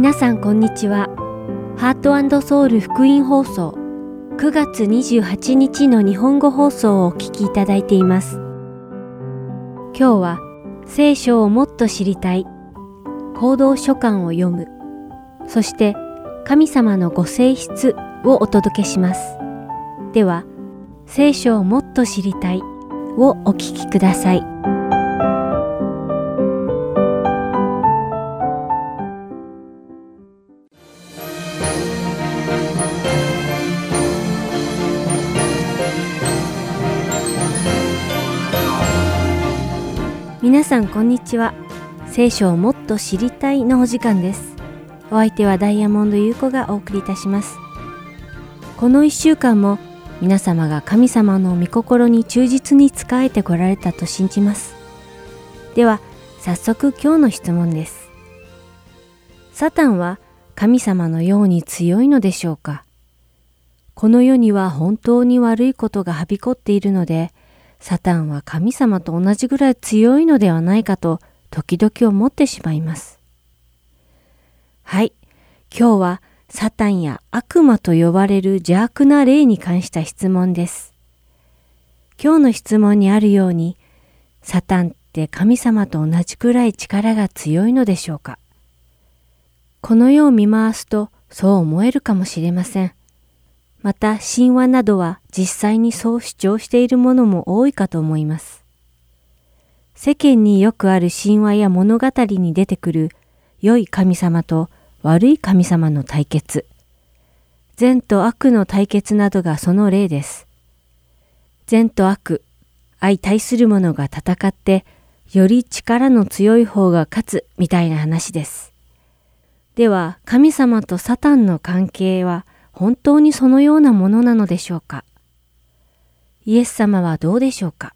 皆さんこんにちは。ハートソウル福音放送9月28日の日本語放送をお聞きいただいています。今日は聖書をもっと知りたい行動書簡を読むそして神様のご性質をお届けします。では聖書をもっと知りたいをお聞きください。皆さんこんにちは。聖書をもっと知りたいのお時間です。お相手はダイヤモンド優子がお送りいたします。この一週間も皆様が神様の御心に忠実に仕えてこられたと信じます。では、早速今日の質問です。サタンは神様のように強いのでしょうか？この世には本当に悪いことがはびこっているので、サタンは神様と同じぐらい強いのではないかと時々思ってしまいます。はい、今日はサタンや悪魔と呼ばれる邪悪な霊に関した質問です。今日の質問にあるように、サタンって神様と同じくらい力が強いのでしょうかこの世を見回すとそう思えるかもしれません。また神話などは実際にそう主張しているものも多いかと思います。世間によくある神話や物語に出てくる良い神様と悪い神様の対決。善と悪の対決などがその例です。善と悪、相対する者が戦って、より力の強い方が勝つみたいな話です。では、神様とサタンの関係は本当にそのようなものなのでしょうか？イエス様はどうでしょうか？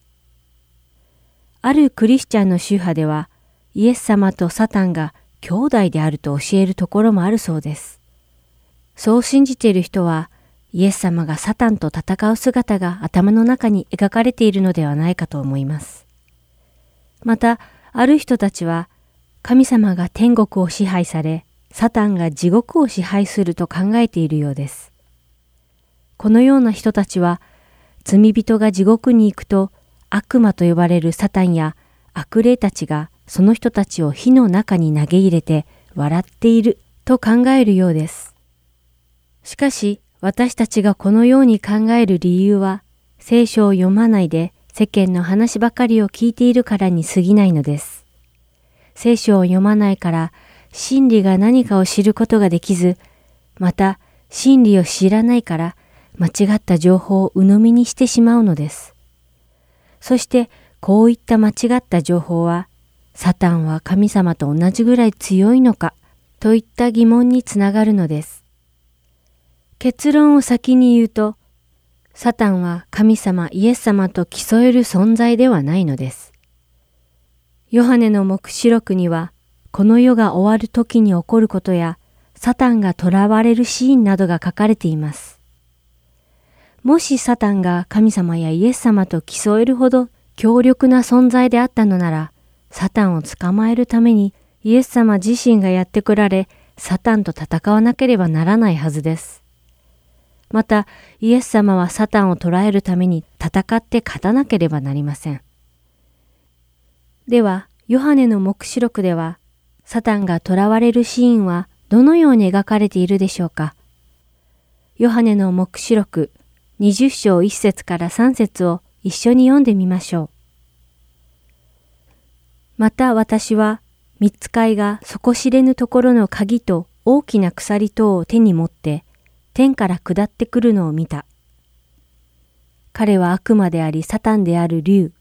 あるクリスチャンの宗派では、イエス様とサタンが兄弟であると教えるところもあるそうです。そう信じている人は、イエス様がサタンと戦う姿が頭の中に描かれているのではないかと思います。また、ある人たちは、神様が天国を支配され、サタンが地獄を支配すると考えているようです。このような人たちは、罪人が地獄に行くと、悪魔と呼ばれるサタンや悪霊たちがその人たちを火の中に投げ入れて笑っていると考えるようです。しかし私たちがこのように考える理由は聖書を読まないで世間の話ばかりを聞いているからに過ぎないのです。聖書を読まないから真理が何かを知ることができず、また真理を知らないから間違った情報を鵜呑みにしてしまうのです。そしてこういった間違った情報は、サタンは神様と同じぐらい強いのかといった疑問につながるのです。結論を先に言うと、サタンは神様イエス様と競える存在ではないのです。ヨハネの目視録には、この世が終わる時に起こることや、サタンが囚われるシーンなどが書かれています。もしサタンが神様やイエス様と競えるほど強力な存在であったのなら、サタンを捕まえるためにイエス様自身がやってこられ、サタンと戦わなければならないはずです。また、イエス様はサタンを捕らえるために戦って勝たなければなりません。では、ヨハネの目視録では、サタンが囚われるシーンはどのように描かれているでしょうか？ヨハネの目視録20章1節から3節を一緒に読んでみましょう。また私は、三つ飼いが底知れぬところの鍵と大きな鎖等を手に持って、天から下ってくるのを見た。彼は悪魔でありサタンである竜。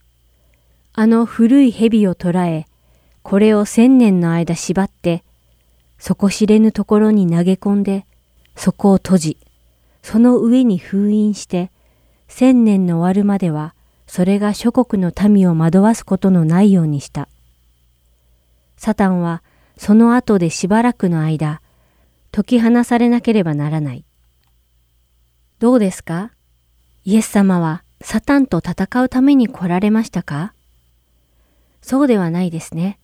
あの古い蛇を捕らえ、これを千年の間縛って、底知れぬところに投げ込んで、そこを閉じ、その上に封印して、千年の終わるまでは、それが諸国の民を惑わすことのないようにした。サタンは、その後でしばらくの間、解き放されなければならない。どうですか？イエス様はサタンと戦うために来られましたか？そうではないですね。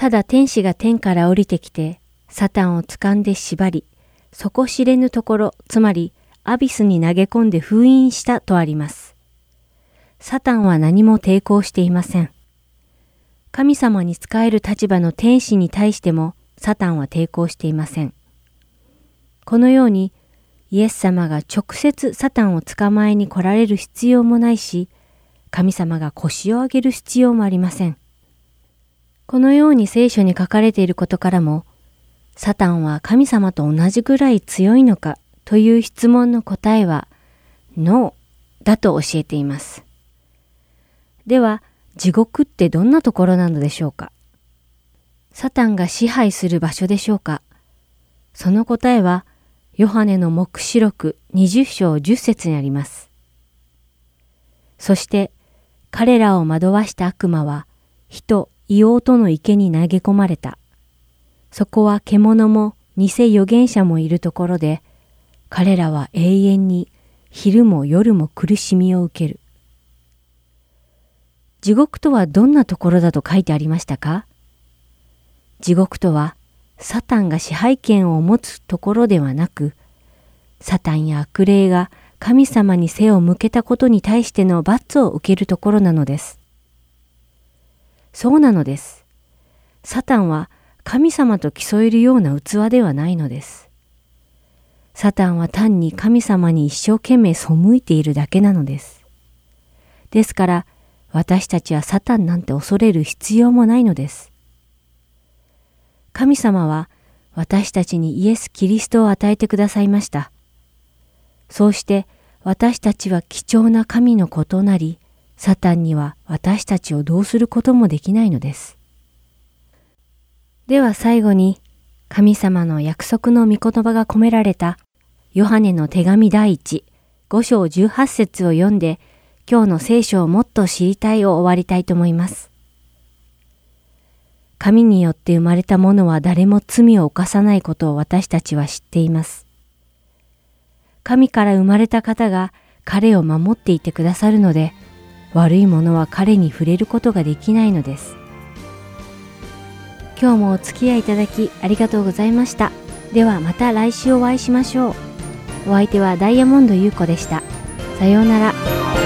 ただ天使が天から降りてきて、サタンを掴んで縛り、底知れぬところ、つまりアビスに投げ込んで封印したとあります。サタンは何も抵抗していません。神様に仕える立場の天使に対してもサタンは抵抗していません。このようにイエス様が直接サタンを捕まえに来られる必要もないし、神様が腰を上げる必要もありません。このように聖書に書かれていることからも、サタンは神様と同じぐらい強いのかという質問の答えは、ノーだと教えています。では、地獄ってどんなところなのでしょうか？サタンが支配する場所でしょうか？その答えは、ヨハネの目視録20章10節にあります。そして彼らを惑わした悪魔は人、硫黄との池に投げ込まれた。そこは獣も偽預言者もいるところで、彼らは永遠に昼も夜も苦しみを受ける。地獄とはどんなところだと書いてありましたか？地獄とはサタンが支配権を持つところではなく、サタンや悪霊が神様に背を向けたことに対しての罰を受けるところなのです。そうなのです。サタンは神様と競えるような器ではないのです。サタンは単に神様に一生懸命背いているだけなのです。ですから私たちはサタンなんて恐れる必要もないのです。神様は私たちにイエス・キリストを与えてくださいました。そうして私たちは貴重な神の子となり、サタンには私たちをどうすることもできないのです。では最後に、神様の約束の御言葉が込められた、ヨハネの手紙第一、五章十八節を読んで、今日の聖書をもっと知りたいを終わりたいと思います。神によって生まれた者は誰も罪を犯さないことを私たちは知っています。神から生まれた方が彼を守っていてくださるので、悪いものは彼に触れることができないのです。今日もお付き合いいただきありがとうございました。ではまた来週お会いしましょう。お相手はダイヤモンド優子でした。さようなら。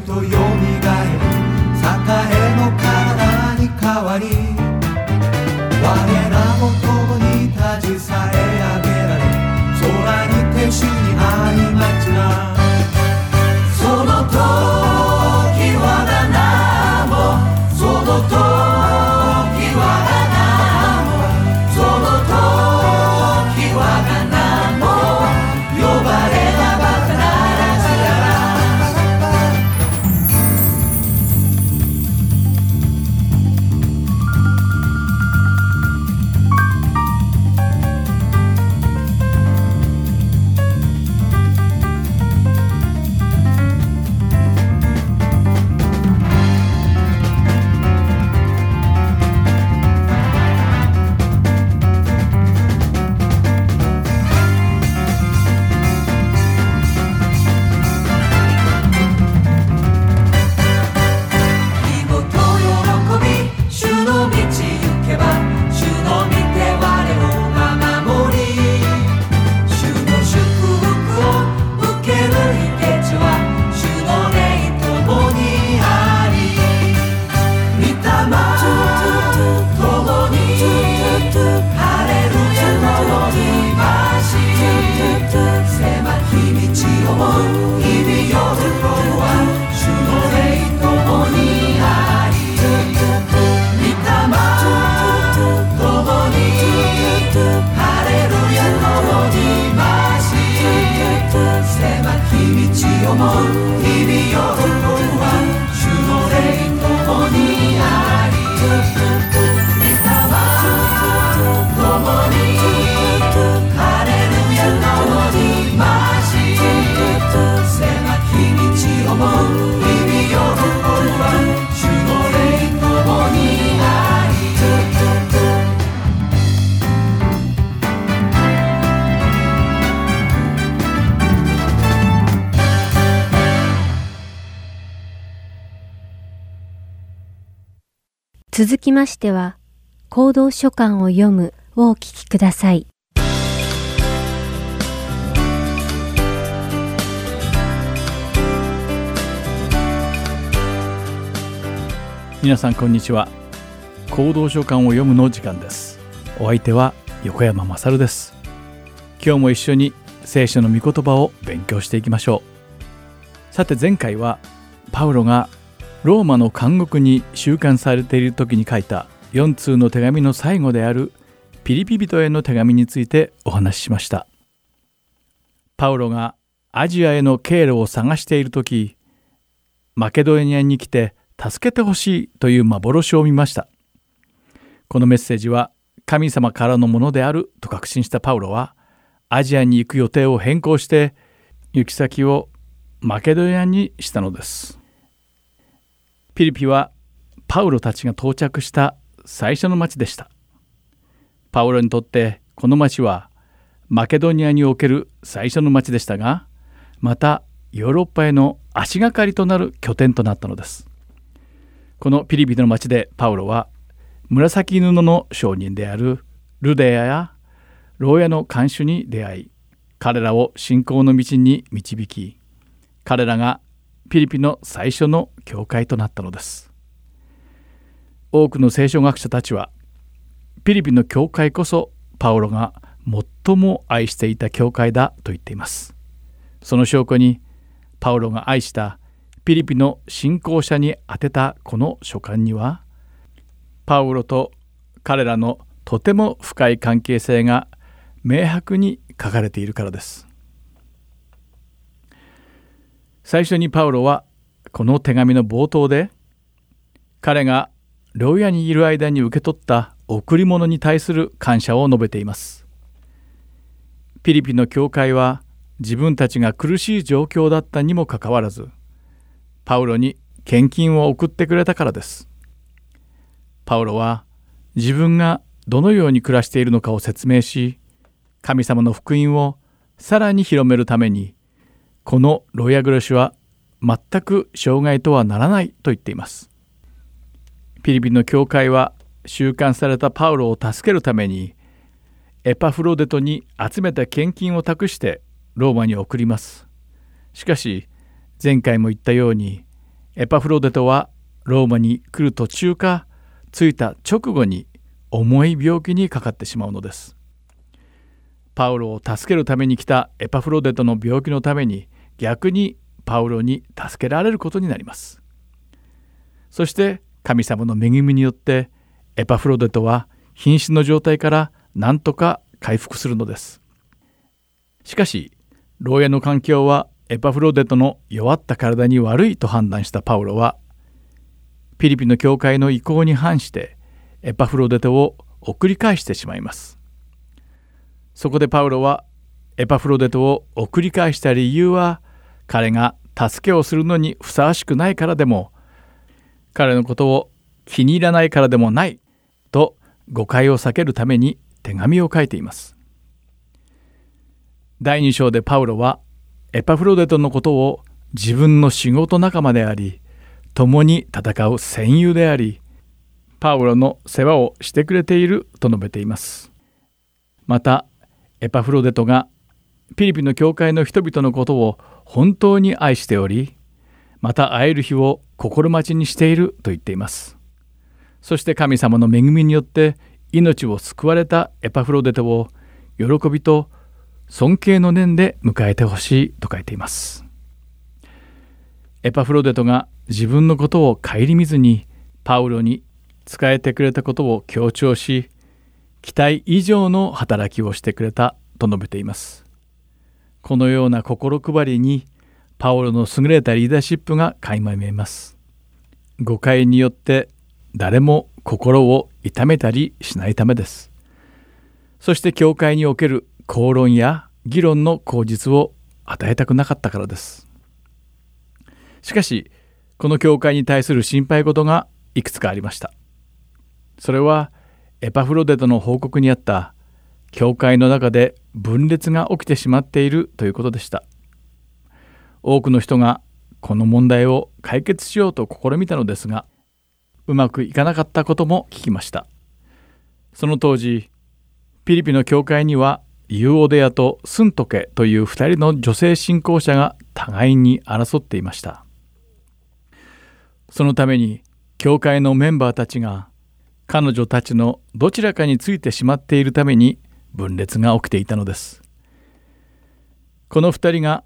と蘇る栄の体に変わり我らもときましては、行動書簡を読むをお聞きください。皆さんこんにちは。行動書簡を読むの時間です。お相手は横山まさるです。今日も一緒に聖書の御言葉を勉強していきましょう。さて前回はパウロがローマの監獄に収監されている時に書いた4通の手紙の最後であるピリピ人への手紙についてお話ししましたパウロがアジアへの経路を探している時マケドニアに来て助けてほしいという幻を見ました。このメッセージは神様からのものであると確信したパウロはアジアに行く予定を変更して行き先をマケドニアにしたのです。ピリピはパウロたちが到着した最初の町でした。パウロにとってこの町はマケドニアにおける最初の町でしたがまたヨーロッパへの足がかりとなる拠点となったのです。このピリピの町でパウロは紫布の商人であるルデアや牢屋の看守に出会い彼らを信仰の道に導き彼らがピリピの最初の教会となったのです。多くの聖書学者たちはピリピの教会こそパウロが最も愛していた教会だと言っています。その証拠にパウロが愛したピリピの信仰者に宛てたこの書簡にはパウロと彼らのとても深い関係性が明白に書かれているからです。最初にパウロはこの手紙の冒頭で彼が牢屋にいる間に受け取った贈り物に対する感謝を述べていますピリピの教会は自分たちが苦しい状況だったにもかかわらずパウロに献金を送ってくれたからです。パウロは自分がどのように暮らしているのかを説明し神様の福音をさらに広めるためにこの牢屋暮らしは全く障害とはならないと言っています。フィリピンの教会は収監されたパウロを助けるためにエパフロデトに集めた献金を託してローマに送ります。しかし前回も言ったようにエパフロデトはローマに来る途中か着いた直後に重い病気にかかってしまうのです。パウロを助けるために来たエパフロデトの病気のために逆にパウロに助けられることになります。そして神様の恵みによってエパフロデトは瀕死の状態から何とか回復するのです。しかし牢屋の環境はエパフロデトの弱った体に悪いと判断したパウロはピリピの教会の意向に反してエパフロデトを送り返してしまいますそこでパウロはエパフロデトを送り返した理由は彼が助けをするのにふさわしくないからでも彼のことを気に入らないからでもないと誤解を避けるために手紙を書いています。第2章でパウロはエパフロデトのことを自分の仕事仲間であり共に戦う戦友でありパウロの世話をしてくれていると述べています。またエパフロデトがピリピの教会の人々のことを本当に愛しておりまた会える日を心待ちにしていると言っています。そして神様の恵みによって命を救われたエパフロデトを喜びと尊敬の念で迎えてほしいと書いています。エパフロデトが自分のことを顧みずにパウロに仕えてくれたことを強調し期待以上の働きをしてくれたと述べていますこのような心配りにパウロの優れたリーダーシップが垣間見えます誤解によって誰も心を痛めたりしないためですそして教会における口論や議論の口実を与えたくなかったからです。しかしこの教会に対する心配事がいくつかありました。それはエパフロデトの報告にあった教会の中で分裂が起きてしまっているということでした。多くの人がこの問題を解決しようと試みたのですがうまくいかなかったことも聞きましたその当時ピリピの教会にはユーオデヤとスントケという2人の女性信仰者が互いに争っていましたそのために教会のメンバーたちが彼女たちのどちらかについてしまっているために分裂が起きていたのです。この2人が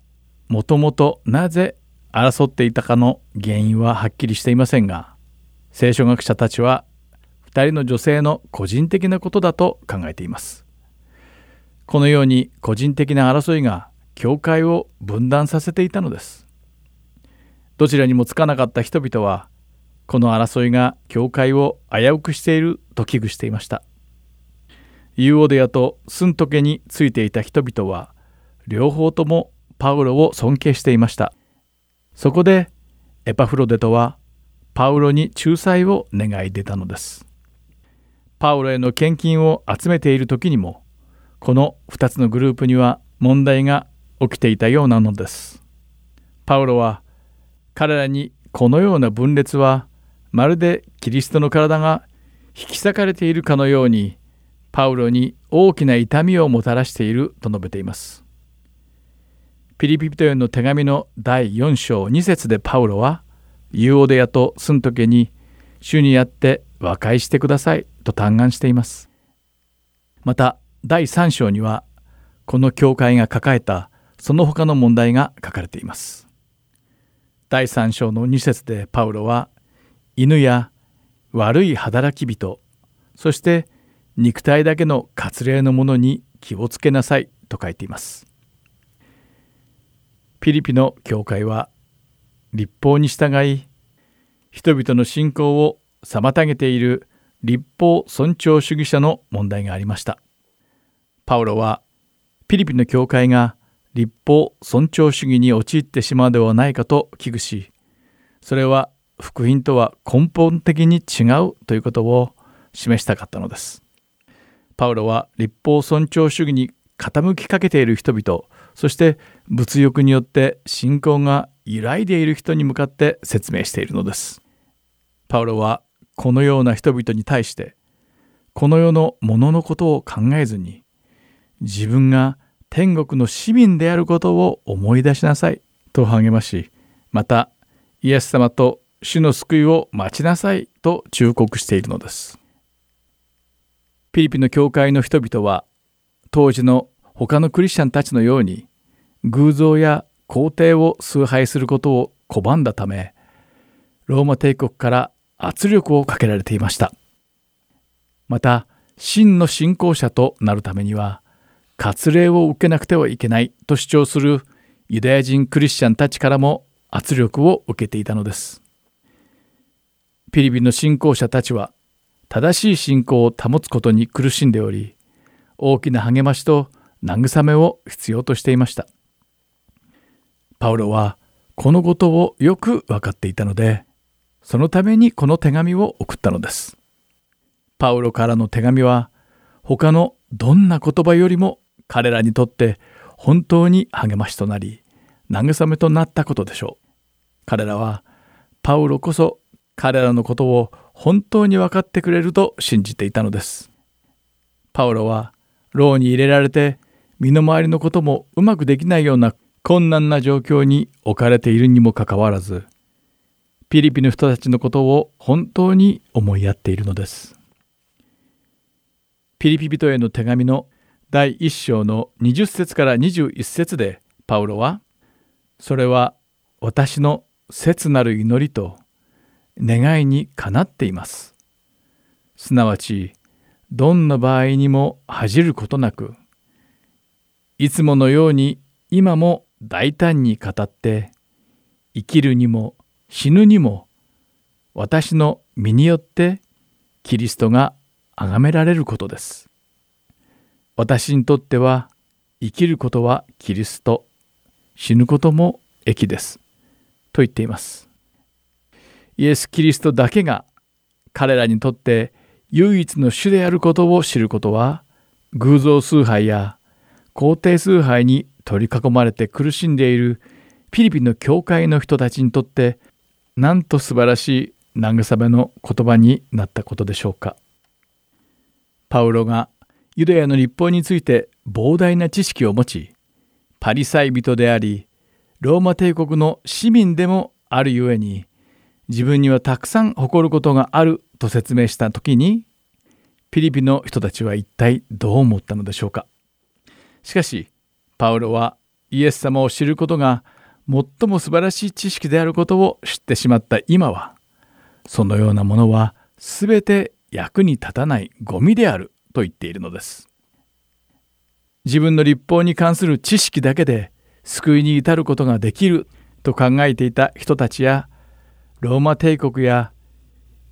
もともとなぜ争っていたかの原因ははっきりしていませんが聖書学者たちは2人の女性の個人的なことだと考えています。このように個人的な争いが教会を分断させていたのです。どちらにもつかなかった人々はこの争いが教会を危うくしていると危惧していました。ユーオデヤとスントケについていた人々は両方ともパウロを尊敬していました。そこでエパフロデトはパウロに仲裁を願い出たのです。パウロへの献金を集めている時にもこの2つのグループには問題が起きていたようなのです。パウロは彼らにこのような分裂はまるでキリストの体が引き裂かれているかのようにパウロに大きな痛みをもたらしていると述べています。ピリピトへの手紙の第4章2節でパウロはユーオデヤとスントケに主にあって和解してくださいと嘆願しています。また第3章にはこの教会が抱えたその他の問題が書かれています。第3章の2節でパウロは犬や悪い働き人そして肉体だけの割礼のものに気をつけなさいと書いています。ピリピの教会は立法に従い人々の信仰を妨げている立法尊重主義者の問題がありました。パウロはピリピの教会が立法尊重主義に陥ってしまうではないかと危惧しそれは福音とは根本的に違うということを示したかったのですパウロは立法尊重主義に傾きかけている人々そして物欲によって信仰が揺らいでいる人に向かって説明しているのです。パウロはこのような人々に対してこの世のもののことを考えずに自分が天国の市民であることを思い出しなさいと励ましまたイエス様と主の救いを待ちなさいと忠告しているのです。ピリピの教会の人々は当時の他のクリスチャンたちのように偶像や皇帝を崇拝することを拒んだためローマ帝国から圧力をかけられていましたまた真の信仰者となるためには割礼を受けなくてはいけないと主張するユダヤ人クリスチャンたちからも圧力を受けていたのですピリピの信仰者たちは正しい信仰を保つことに苦しんでおり大きな励ましと慰めを必要としていました。パウロはこのことをよく分かっていたのでそのためにこの手紙を送ったのです。パウロからの手紙は他のどんな言葉よりも彼らにとって本当に励ましとなり慰めとなったことでしょう。彼らはパウロこそ彼らのことを本当に分かってくれると信じていたのですパウロは牢に入れられて身の回りのこともうまくできないような困難な状況に置かれているにもかかわらずピリピの人たちのことを本当に思いやっているのです。ピリピ人への手紙の第1章の20節から21節でパウロは「それは私の切なる祈りと願いにかなっています」すなわちどんな場合にも恥じることなくいつものように今も大胆に語って生きるにも死ぬにも私の身によってキリストが崇められることです。私にとっては生きることはキリスト死ぬことも益です。と言っています。イエス・キリストだけが彼らにとって唯一の主であることを知ることは偶像崇拝や皇帝崇拝に取り囲まれて苦しんでいるフィリピンの教会の人たちにとってなんと素晴らしい慰めの言葉になったことでしょうか。パウロがユダヤの立法について膨大な知識を持ちパリサイ人でありローマ帝国の市民でもあるゆえに自分にはたくさん誇ることがあると説明した時にピリピの人たちは一体どう思ったのでしょうか？しかしパウロはイエス様を知ることが最も素晴らしい知識であることを知ってしまった今はそのようなものは全て役に立たないゴミであると言っているのです。自分の立法に関する知識だけで救いに至ることができると考えていた人たちやローマ帝国や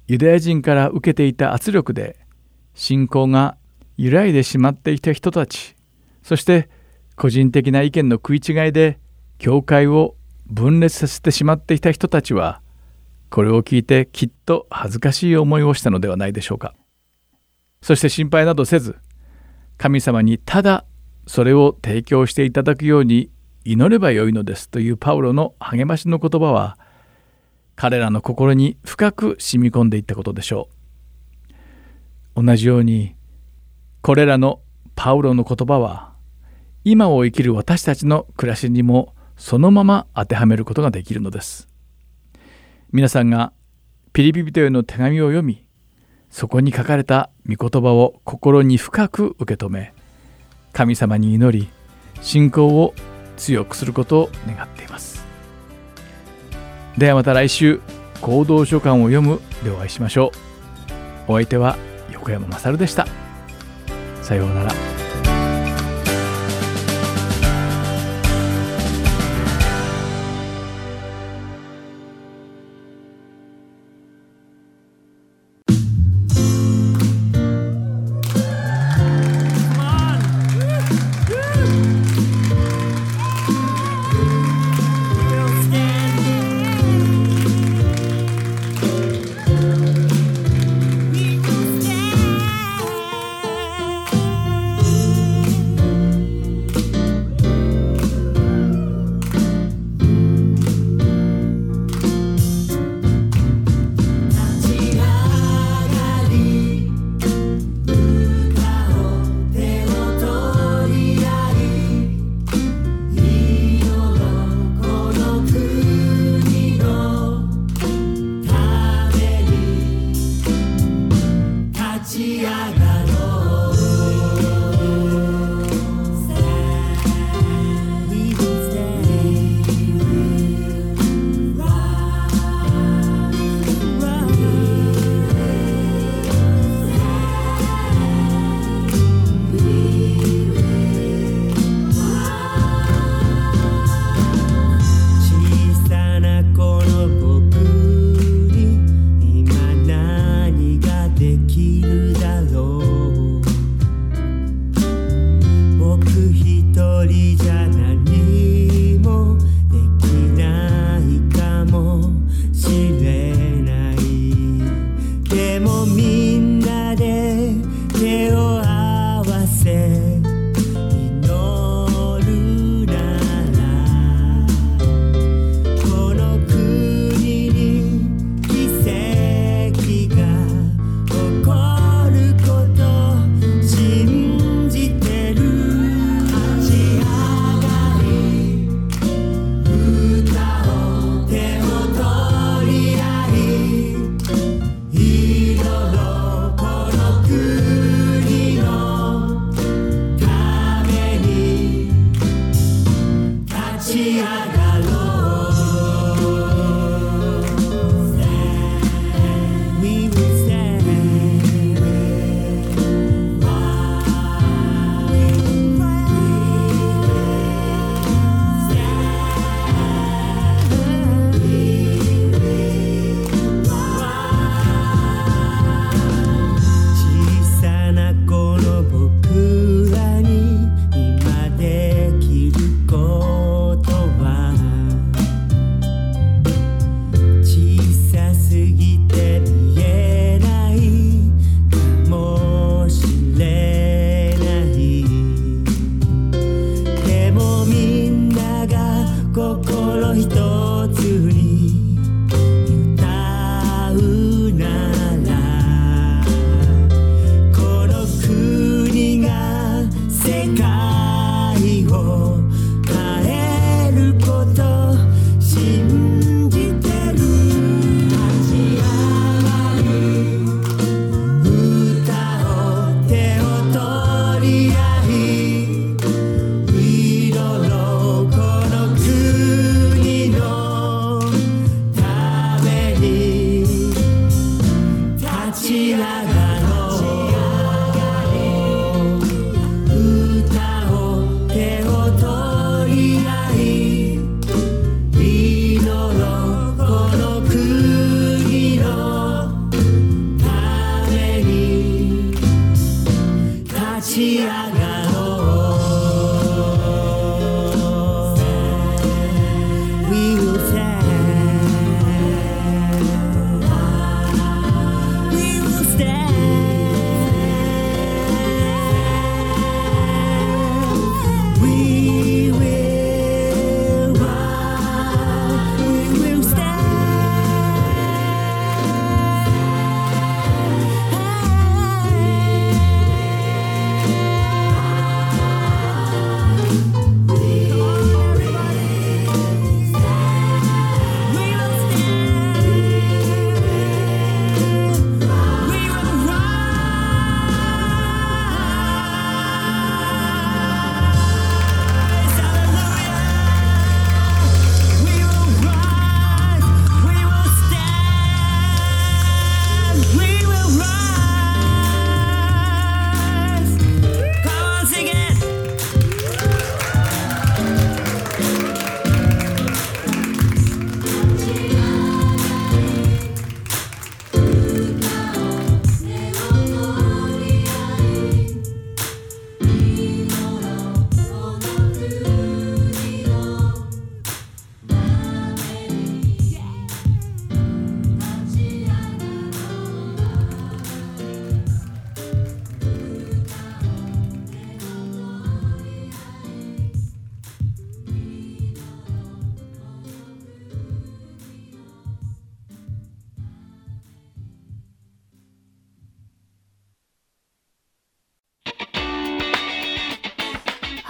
ユダヤ人から受けていた圧力で信仰が揺らいでしまっていた人たちそして個人的な意見の食い違いで教会を分裂させてしまっていた人たちはこれを聞いてきっと恥ずかしい思いをしたのではないでしょうか。そして心配などせず神様にただそれを提供していただくように祈ればよいのですというパウロの励ましの言葉は彼らの心に深く染み込んでいったことでしょう。同じようにこれらのパウロの言葉は今を生きる私たちの暮らしにもそのまま当てはめることができるのです。皆さんがピリピ人への手紙を読みそこに書かれた御言葉を心に深く受け止め神様に祈り信仰を強くすることを願っています。ではまた来週行動書簡を読むでお会いしましょう。お相手は横山まさるでした。さようなら。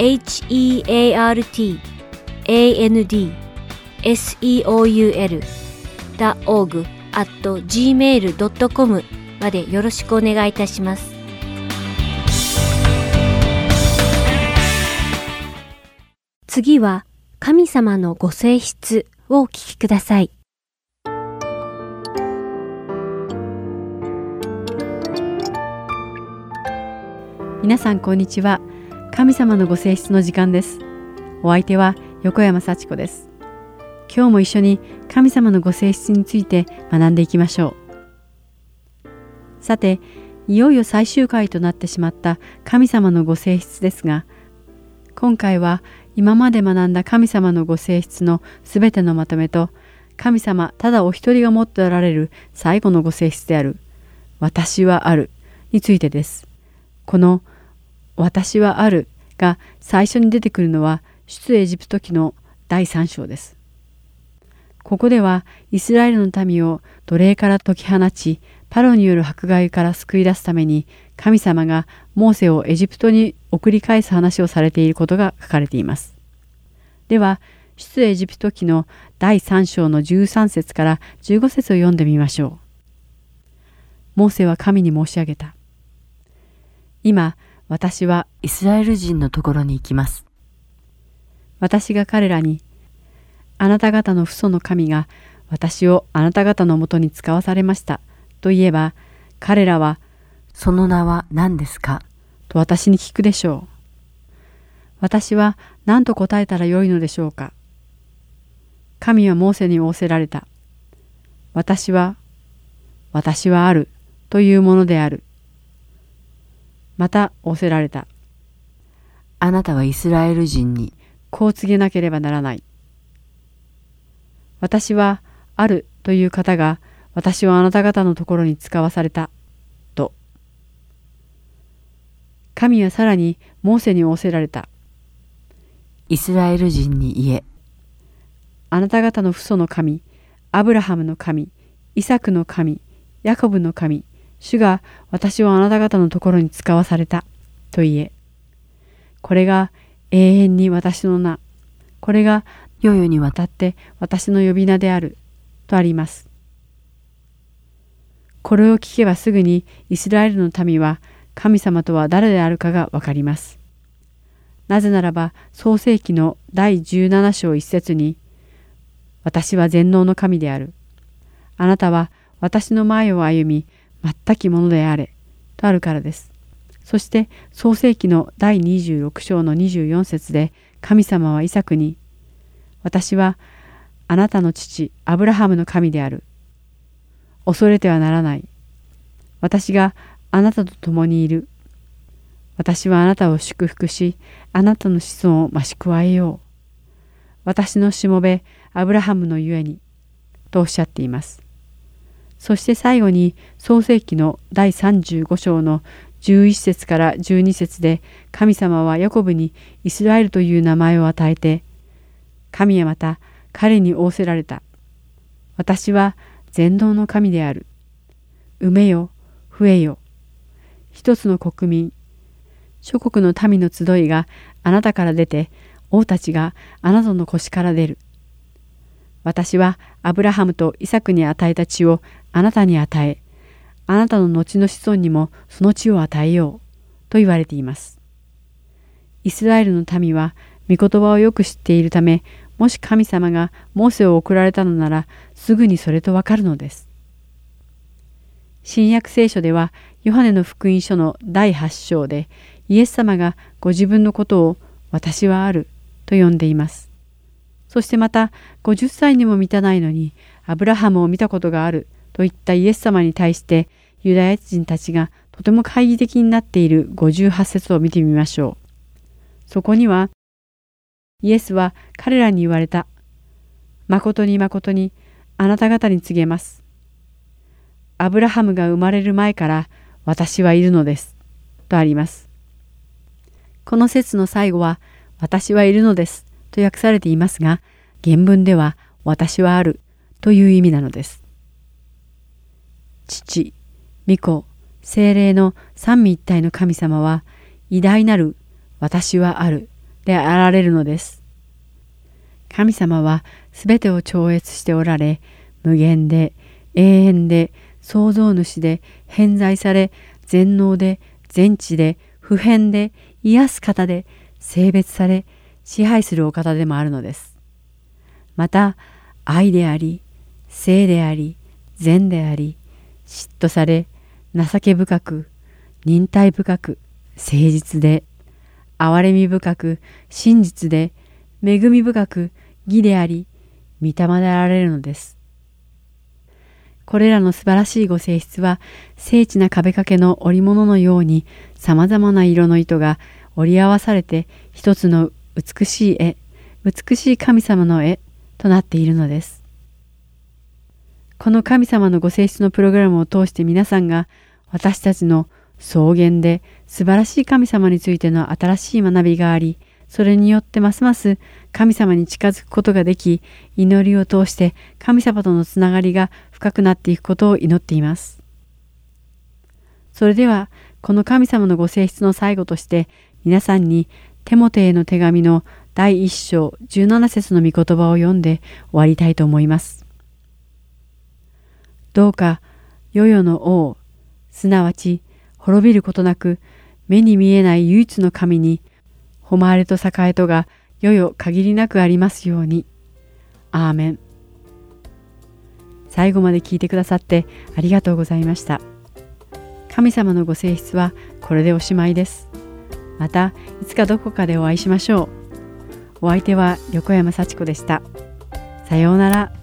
heartandseoul.org at gmail.com までよろしくお願いいたします。次は神様のご性質をお聞きください。皆さんこんにちは。神様のご性質の時間です。お相手は横山幸子です。今日も一緒に神様のご性質について学んでいきましょう。さて、いよいよ最終回となってしまった神様のご性質ですが、今回は今まで学んだ神様のご性質のすべてのまとめと、神様ただお一人が持っておられる最後のご性質である、私はあるについてです。この私はあるが最初に出てくるのは出エジプト記の第3章です。ここではイスラエルの民を奴隷から解き放ちパロによる迫害から救い出すために神様がモーセをエジプトに送り返す話をされていることが書かれています。では出エジプト記の第3章の13節から15節を読んでみましょう。モーセは神に申し上げた。今私はイスラエル人のところに行きます。私が彼らに、あなた方の父祖の神が私をあなた方のもとに使わされましたと言えば、彼らは、その名は何ですか？と私に聞くでしょう。私は何と答えたらよいのでしょうか？神はモーセに仰せられた。私は、私はあるというものである。また仰せられた。あなたはイスラエル人にこう告げなければならない。私はあるという方が私をあなた方のところに使わされた。と。神はさらにモーセに仰せられた。イスラエル人に言え。あなた方の父祖の神、アブラハムの神、イサクの神、ヤコブの神、主が私をあなた方のところに使わされたと言え。これが永遠に私の名。これが世々にわたって私の呼び名である。とあります。これを聞けばすぐにイスラエルの民は神様とは誰であるかがわかります。なぜならば創世記の第17章一節に私は全能の神である。あなたは私の前を歩み全きものであれ。とあるからです。そして創世記の第26章の24節で神様はイサクに私はあなたの父アブラハムの神である。恐れてはならない。私があなたと共にいる。私はあなたを祝福し、あなたの子孫を増し加えよう。私のしもべ、アブラハムのゆえに、とおっしゃっています。そして最後に創世記の第35章の11節から12節で神様はヤコブにイスラエルという名前を与えて神はまた彼に仰せられた。私は全能の神である。埋めよ、増えよ。一つの国民、諸国の民の集いがあなたから出て、王たちがあなたの腰から出る。私はアブラハムとイサクに与えた地をあなたに与え、あなたの後の子孫にもその地を与えよう。と言われています。イスラエルの民は御言葉をよく知っているため、もし神様がモーセを送られたのなら、すぐにそれとわかるのです。新約聖書では、ヨハネの福音書の第8章で、イエス様がご自分のことを私はあると呼んでいます。そしてまた50歳にも満たないのにアブラハムを見たことがあると言ったイエス様に対してユダヤ人たちがとても懐疑的になっている58節を見てみましょう。そこにはイエスは彼らに言われた。誠に誠にあなた方に告げます。アブラハムが生まれる前から私はいるのです。とあります。この説の最後は私はいるのですと訳されていますが、原文では私はあるという意味なのです。父、御子、精霊の三位一体の神様は偉大なる私はあるであられるのです。神様はすべてを超越しておられ、無限で永遠で創造主で偏在され、全能で全知で普遍で癒す方で性別され、支配するお方でもあるのです。また、愛であり、性であり、善であり、嫉妬され、情け深く、忍耐深く、誠実で、憐れみ深く、真実で、恵み深く、義であり、御霊であられるのです。これらの素晴らしいご性質は、精緻な壁掛けの織物のように、様々な色の糸が織り合わされて一つの美しい絵、美しい神様の絵となっているのです。この神様のご性質のプログラムを通して皆さんが私たちの草原で素晴らしい神様についての新しい学びがあり、それによってますます神様に近づくことができ、祈りを通して神様とのつながりが深くなっていくことを祈っています。それでは、この神様のご性質の最後として皆さんにテモテへの手紙の第1章17節の御言葉を読んで終わりたいと思います。どうか、世々の王、すなわち滅びることなく、目に見えない唯一の神に、誉れと栄えとが世々限りなくありますように。アーメン。最後まで聞いてくださってありがとうございました。神様のご性質はこれでおしまいです。またいつかどこかでお会いしましょう。お相手は横山幸子でした。さようなら。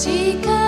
今日